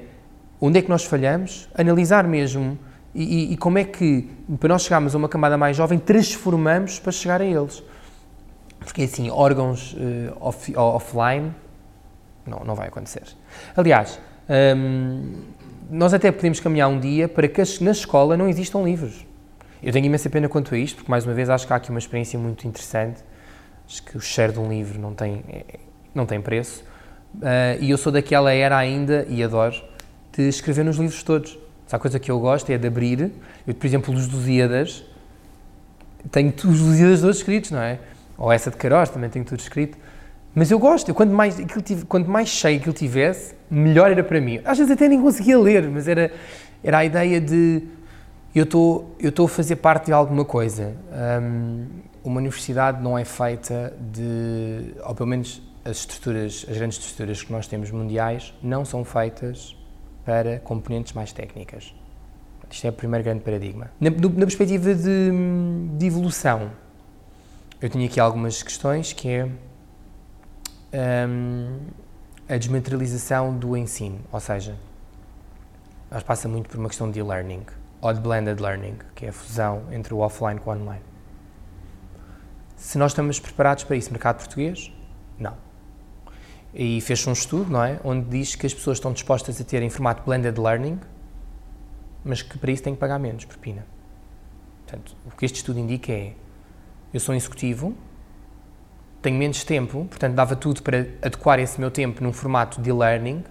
onde é que nós falhamos, analisar mesmo e, e, e como é que, para nós chegarmos a uma camada mais jovem, transformamos para chegar a eles. Porque assim, órgãos uh, off, offline não, não vai acontecer. Aliás, hum, nós até podemos caminhar um dia para que na escola não existam livros. Eu tenho imensa pena quanto a isto, porque mais uma vez acho que há aqui uma experiência muito interessante. Acho que o share de um livro não tem, é, não tem preço. Uh, e eu sou daquela era ainda, e adoro, de escrever nos livros todos. Se há coisa que eu gosto é de abrir. Eu, por exemplo, os Lusíadas, tenho os Lusíadas todos escritos, não é? Ou essa de Queiroz, também tenho tudo escrito. Mas eu gosto, quanto, mais, tive, quanto mais cheio ele tivesse, melhor era para mim. Às vezes até nem conseguia ler, mas era, era a ideia de eu estou eu estou a fazer parte de alguma coisa. Um, uma universidade não é feita de, ou pelo menos as estruturas, as grandes estruturas que nós temos mundiais, não são feitas para componentes mais técnicas. Isto é o primeiro grande paradigma. Na, na perspectiva de, de evolução, eu tinha aqui algumas questões que é um, a desmaterialização do ensino, ou seja, nós passa muito por uma questão de e-learning ou de blended learning, que é a fusão entre o offline com o online. Se nós estamos preparados para isso, mercado português? Não. E fez um estudo, não é, onde diz que as pessoas estão dispostas a ter em formato blended learning, mas que para isso têm que pagar menos propina. Portanto, o que este estudo indica é: eu sou um executivo, tenho menos tempo, portanto dava tudo para adequar esse meu tempo num formato de learning,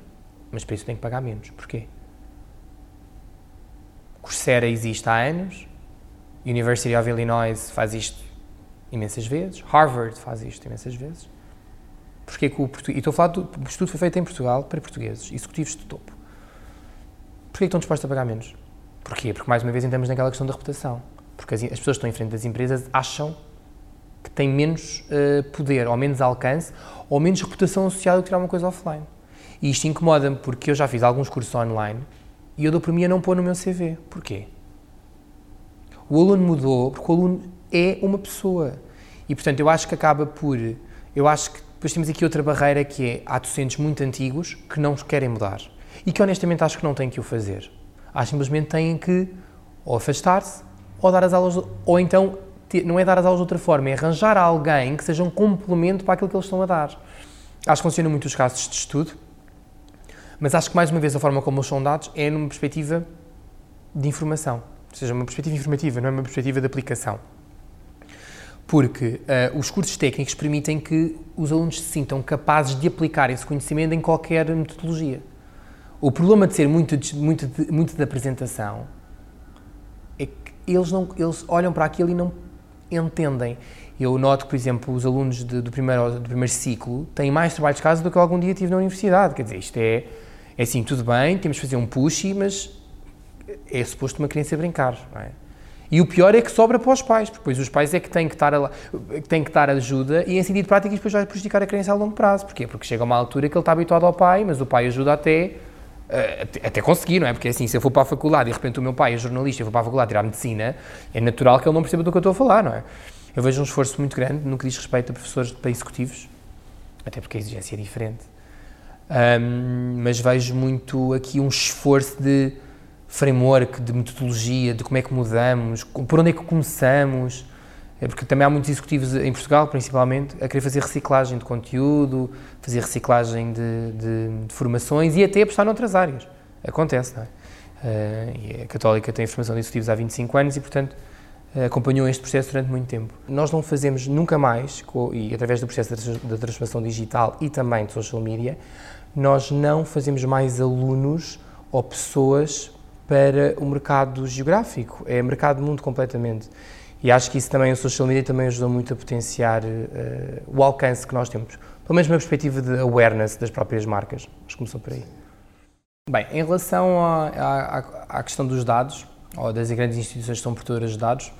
mas para isso tenho que pagar menos. Porquê? Coursera existe há anos, University of Illinois faz isto imensas vezes, Harvard faz isto imensas vezes. Porquê que o português... E estou a falar do o estudo foi feito em Portugal para portugueses, executivos de topo. Porquê que estão dispostos a pagar menos? Porquê? Porque, mais uma vez, entramos naquela questão da reputação. Porque as, as pessoas que estão em frente das empresas acham que têm menos uh, poder, ou menos alcance, ou menos reputação associada que tirar uma coisa offline. E isto incomoda-me porque eu já fiz alguns cursos online e eu dou por mim a não pôr no meu CV. Porquê? O aluno mudou porque o aluno é uma pessoa. E, portanto, eu acho que acaba por... Eu acho que depois temos aqui outra barreira que é há docentes muito antigos que não querem mudar. E que, honestamente, acho que não têm que o fazer. Acho simplesmente têm que ou afastar-se ou dar as aulas... Ou então não é dar as aulas de outra forma, é arranjar alguém que seja um complemento para aquilo que eles estão a dar. Acho que funciona muito os casos de estudo, mas acho que mais uma vez a forma como eles são dados é numa perspectiva de informação, ou seja, uma perspectiva informativa, não é uma perspectiva de aplicação. Porque uh, os cursos técnicos permitem que os alunos se sintam capazes de aplicar esse conhecimento em qualquer metodologia. O problema de ser muito, muito, muito de apresentação é que eles, não, eles olham para aquilo e não entendem. Eu noto por exemplo, os alunos de, do, primeiro, do primeiro ciclo têm mais trabalho de casa do que eu algum dia tive na universidade. Quer dizer, isto é, é assim, tudo bem, temos de fazer um push, mas é suposto uma criança brincar, não é? E o pior é que sobra para os pais, porque depois os pais é que têm que estar, a, têm que dar ajuda e em sentido prático depois vai prejudicar a criança a longo prazo. Porquê? Porque chega uma altura que ele está habituado ao pai, mas o pai ajuda até, até, até conseguir, não é? Porque assim, se eu for para a faculdade e de repente o meu pai é jornalista e eu vou para a faculdade tirar medicina, é natural que ele não perceba do que eu estou a falar, não é? Eu vejo um esforço muito grande no que diz respeito a professores para executivos, até porque a exigência é diferente. Um, mas vejo muito aqui um esforço de framework, de metodologia, de como é que mudamos, por onde é que começamos, é porque também há muitos executivos em Portugal, principalmente, a querer fazer reciclagem de conteúdo, fazer reciclagem de, de, de formações e até apostar noutras áreas. Acontece, não é? Uh, a Católica tem formação de executivos há 25 anos e, portanto, acompanhou este processo durante muito tempo. Nós não fazemos nunca mais, e através do processo da transformação digital e também de social media, nós não fazemos mais alunos ou pessoas para o mercado geográfico. É mercado mundo completamente. E acho que isso também, o social media também ajudou muito a potenciar uh, o alcance que nós temos. Pelo menos uma perspectiva de awareness das próprias marcas. Acho que começou por aí. Bem, em relação à, questão dos dados, ou das grandes instituições que são portadoras de dados,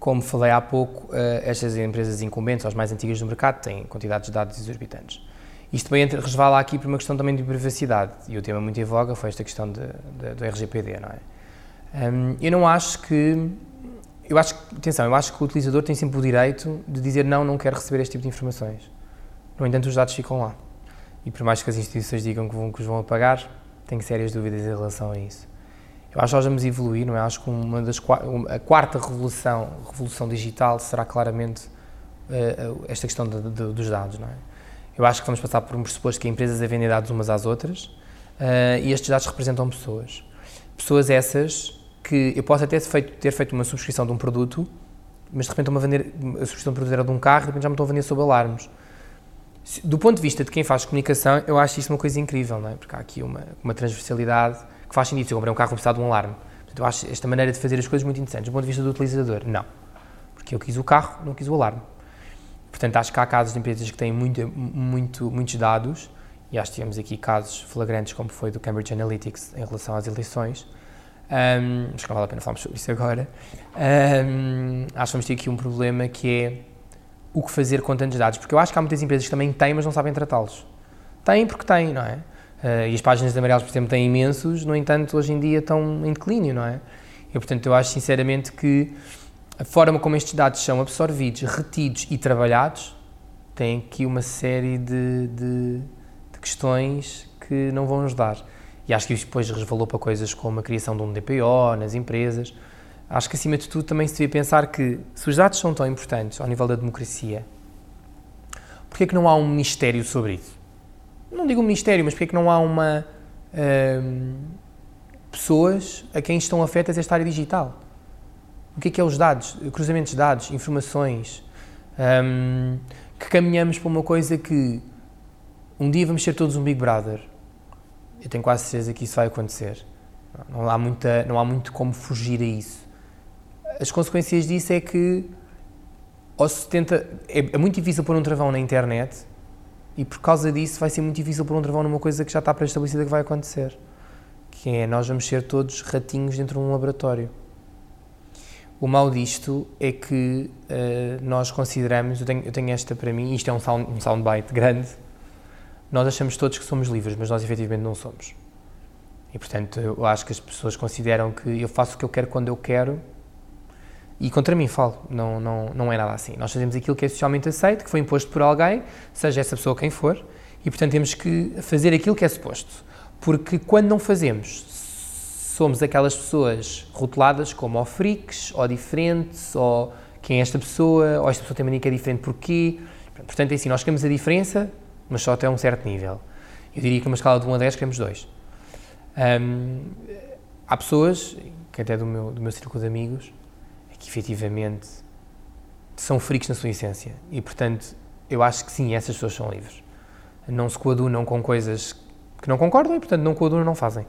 como falei há pouco, uh, estas empresas incumbentes, as mais antigas do mercado, têm quantidades de dados exorbitantes. Isto também resvala aqui por uma questão também de privacidade, e o tema muito em voga foi esta questão de, de, do RGPD, não é? Um, eu não acho que eu acho atenção, eu acho que o utilizador tem sempre o direito de dizer não, não quero receber este tipo de informações. No entanto, os dados ficam lá. E por mais que as instituições digam que, vão, que os vão apagar, tenho sérias dúvidas em relação a isso. Eu acho que nós vamos evoluir, não é? Acho que uma das, a quarta revolução, revolução digital será claramente uh, esta questão de, de, dos dados, não é? Eu acho que vamos passar por um pressuposto que empresas a vendem dados umas às outras uh, e estes dados representam pessoas. Pessoas essas que eu posso até ter feito, uma subscrição de um produto, mas de repente estou a vender, a subscrição de um produto era de um carro e de repente já me estou a vender sob alarmes. Do ponto de vista de quem faz comunicação, eu acho isso uma coisa incrível, não é? Porque há aqui uma, uma transversalidade que faz sentido. Se eu comprei um carro, vou precisar de um alarme. Portanto, eu acho esta maneira de fazer as coisas muito interessante. Do ponto de vista do utilizador, não. Porque eu quis o carro, não quis o alarme. Portanto, acho que há casos de empresas que têm muito, muito, muitos dados, e acho que tivemos aqui casos flagrantes, como foi do Cambridge Analytics em relação às eleições, um, acho que não vale a pena falarmos sobre isso agora. Um, acho que vamos ter aqui um problema que é o que fazer com tantos dados, porque eu acho que há muitas empresas que também têm, mas não sabem tratá-los. Têm porque têm, não é? Uh, e as páginas de amarelos, por exemplo, têm imensos, no entanto, hoje em dia estão em declínio, não é? E, portanto, eu acho sinceramente que a forma como estes dados são absorvidos, retidos e trabalhados tem aqui uma série de, de, de questões que não vão nos dar. E acho que isso depois resvalou para coisas como a criação de um DPO nas empresas. Acho que, acima de tudo, também se devia pensar que, se os dados são tão importantes ao nível da democracia, porquê é que não há um ministério sobre isso? Não digo um ministério, mas porquê é que não há uma... Hum, pessoas a quem estão afetas esta área digital? O que é que é os dados? Cruzamentos de dados, informações, hum, que caminhamos para uma coisa que um dia vamos ser todos um Big Brother eu tenho quase certeza que isso vai acontecer. Não há, muita, não há muito como fugir a isso. As consequências disso é que ou se tenta, é, é muito difícil pôr um travão na internet e por causa disso vai ser muito difícil pôr um travão numa coisa que já está pré-estabelecida que vai acontecer. Que é, nós vamos ser todos ratinhos dentro de um laboratório. O mal disto é que uh, nós consideramos, eu tenho, eu tenho, esta para mim, isto é um, sound, um soundbite grande, nós achamos todos que somos livres, mas nós efetivamente não somos. E portanto, eu acho que as pessoas consideram que eu faço o que eu quero quando eu quero e contra mim falo, não, não, não é nada assim. Nós fazemos aquilo que é socialmente aceito, que foi imposto por alguém, seja essa pessoa quem for, e portanto temos que fazer aquilo que é suposto. Porque quando não fazemos, somos aquelas pessoas rotuladas como ou freaks, ou diferentes, ou quem é esta pessoa, ou esta pessoa tem mania que é diferente porquê. Portanto, é assim, nós queremos a diferença, mas só até um certo nível. Eu diria que numa escala de 1 a 10 queremos 2. Um, há pessoas, que até do meu, do meu círculo de amigos, é que efetivamente são freaks na sua essência. E, portanto, eu acho que sim, essas pessoas são livres. Não se coadunam com coisas que não concordam e, portanto, não coadunam, não fazem.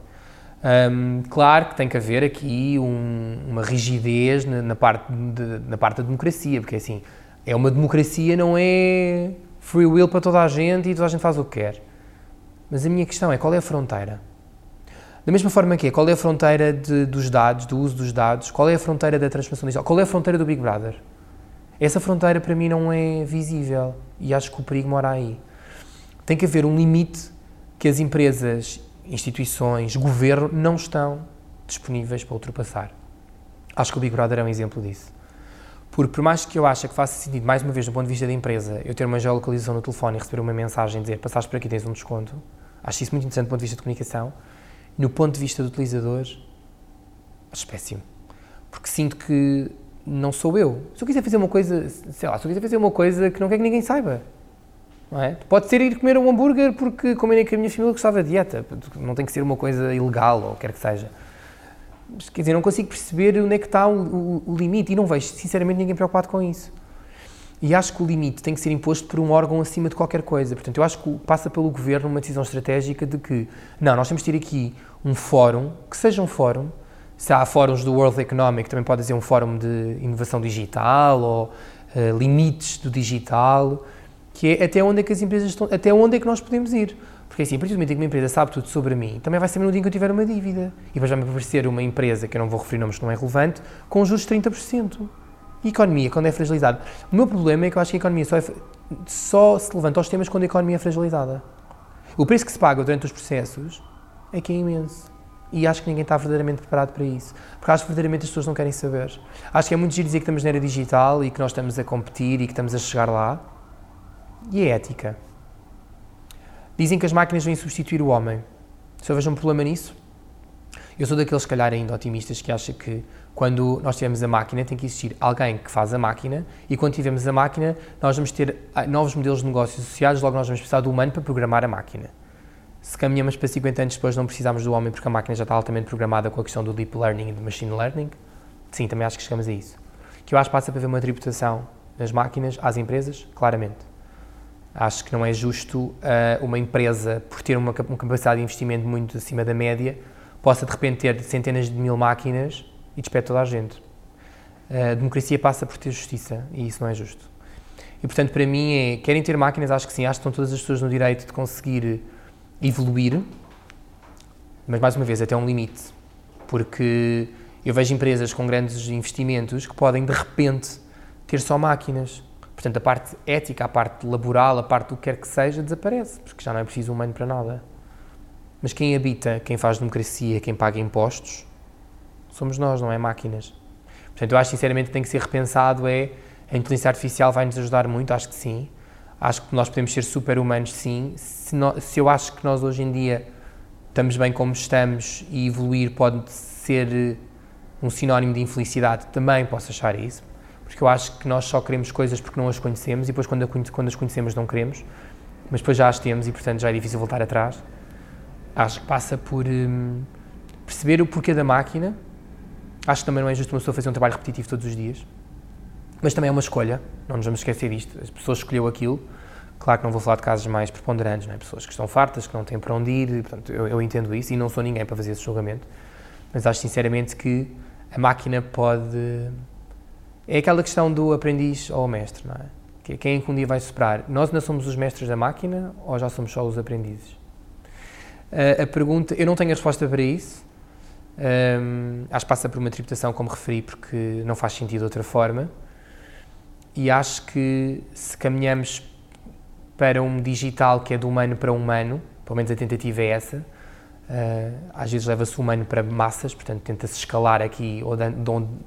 Um, claro que tem que haver aqui um, uma rigidez na, na, parte de, na parte da democracia, porque assim, é uma democracia, não é free will para toda a gente e toda a gente faz o que quer. Mas a minha questão é qual é a fronteira? Da mesma forma que é, qual é a fronteira de, dos dados, do uso dos dados, qual é a fronteira da transformação digital, qual é a fronteira do Big Brother? Essa fronteira para mim não é visível e acho que o perigo mora aí. Tem que haver um limite que as empresas, instituições, governo não estão disponíveis para ultrapassar. Acho que o Big Brother é um exemplo disso. Porque por mais que eu ache que faça sentido, mais uma vez, do ponto de vista da empresa, eu ter uma geolocalização no telefone e receber uma mensagem dizer passaste por aqui tens um desconto, acho isso muito interessante do ponto de vista de comunicação. No ponto de vista do utilizador, Acho péssimo. Porque sinto que não sou eu. Se eu quiser fazer uma coisa, sei lá, se eu quiser fazer uma coisa que não quer que ninguém saiba, é? Pode ser ir comer um hambúrguer porque combinei com a minha família gostava de dieta. Não tem que ser uma coisa ilegal ou quer que seja. Quer dizer, não consigo perceber onde é que está o, o, o limite e não vejo, sinceramente, ninguém preocupado com isso. E acho que o limite tem que ser imposto por um órgão acima de qualquer coisa. Portanto, eu acho que passa pelo governo uma decisão estratégica de que, não, nós temos de ter aqui um fórum, que seja um fórum, se há fóruns do World Economic, também pode ser um fórum de inovação digital ou uh, limites do digital, que é até onde é que as empresas estão, até onde é que nós podemos ir. Porque assim, a partir do momento em que uma empresa sabe tudo sobre mim, também vai saber no dia que eu tiver uma dívida. E vai-me aparecer uma empresa, que eu não vou referir nomes que não é relevante, com juros de 30%. E economia, quando é fragilizada? O meu problema é que eu acho que a economia só, é, só se levanta aos temas quando a economia é fragilizada. O preço que se paga durante os processos é que é imenso. E acho que ninguém está verdadeiramente preparado para isso. Porque acho que verdadeiramente as pessoas não querem saber. Acho que é muito giro dizer que estamos na era digital e que nós estamos a competir e que estamos a chegar lá. E é ética. Dizem que as máquinas vêm substituir o homem. Se eu vejo um problema nisso, eu sou daqueles, se calhar, ainda otimistas que acha que quando nós tivermos a máquina tem que existir alguém que faz a máquina e quando tivermos a máquina nós vamos ter ah, novos modelos de negócios associados, logo nós vamos precisar do humano para programar a máquina. Se caminhamos para 50 anos depois não precisamos do homem porque a máquina já está altamente programada com a questão do deep learning e do machine learning, sim, também acho que chegamos a isso. Que eu acho que passa para haver uma tributação das máquinas às empresas, claramente. Acho que não é justo uh, uma empresa, por ter uma, uma capacidade de investimento muito acima da média, possa de repente ter centenas de mil máquinas e despede toda a gente. A democracia passa por ter justiça e isso não é justo. E portanto, para mim, é, querem ter máquinas, acho que sim, acho que estão todas as pessoas no direito de conseguir evoluir, mas mais uma vez, até um limite, porque eu vejo empresas com grandes investimentos que podem de repente ter só máquinas. Portanto, a parte ética, a parte laboral, a parte do que quer que seja, desaparece, porque já não é preciso humano para nada. Mas quem habita, quem faz democracia, quem paga impostos, somos nós, não é máquinas. Portanto, eu acho sinceramente que tem que ser repensado é a inteligência artificial vai nos ajudar muito, acho que sim. Acho que nós podemos ser super-humanos, sim. Se, no, se, eu acho que nós hoje em dia estamos bem como estamos e evoluir pode ser eh, um sinónimo de infelicidade, também posso achar isso. Porque eu acho que nós só queremos coisas porque não as conhecemos e depois quando, quando as conhecemos não queremos, mas depois já as temos e portanto já é difícil voltar atrás acho que passa por hum, perceber o porquê da máquina. Acho que também não é justo uma pessoa fazer um trabalho repetitivo todos os dias. Mas também é uma escolha, não nos vamos esquecer disto. As pessoas escolheu aquilo. Claro que não vou falar de casos mais preponderantes, não é? pessoas que estão fartas, que não têm para onde ir, portanto, eu, eu entendo isso e não sou ninguém para fazer esse julgamento. Mas acho sinceramente que a máquina pode. É aquela questão do aprendiz ou mestre, não é? Quem é que um dia vai superar? Nós ainda somos os mestres da máquina ou já somos só os aprendizes? Uh, a pergunta, eu não tenho a resposta para isso. Um, acho que passa por uma tributação, como referi, porque não faz sentido de outra forma. E acho que se caminhamos para um digital que é do humano para humano, pelo menos a tentativa é essa, às vezes leva-se o humano para massas, portanto tenta-se escalar aqui onde,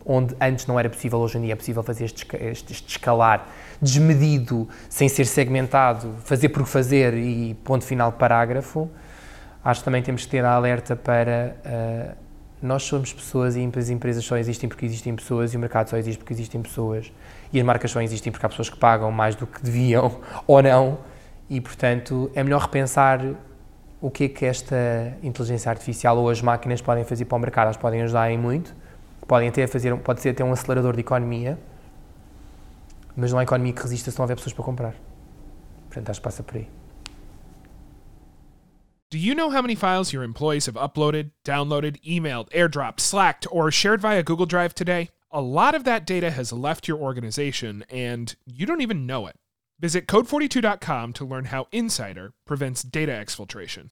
onde, antes não era possível, hoje em dia é possível fazer este, este, este escalar desmedido, sem ser segmentado, fazer por fazer e ponto final parágrafo. Acho que também temos que ter a alerta para uh, nós somos pessoas e as empresas só existem porque existem pessoas e o mercado só existe porque existem pessoas. E as marcas só existem porque há pessoas que pagam mais do que deviam (laughs) ou não. E portanto é melhor repensar o que é que esta inteligência artificial ou as máquinas podem fazer para o mercado, elas podem ajudar em muito, podem até fazer, pode ser até um acelerador de economia, mas não é economia que resista se não houver pessoas para comprar. Portanto, acho que passa por aí. Do you know how many files your employees have uploaded, downloaded, emailed, airdropped, slacked, or shared via Google Drive today? A lot of that data has left your organization and you don't even know it. Visit code42.com to learn how Insider prevents data exfiltration.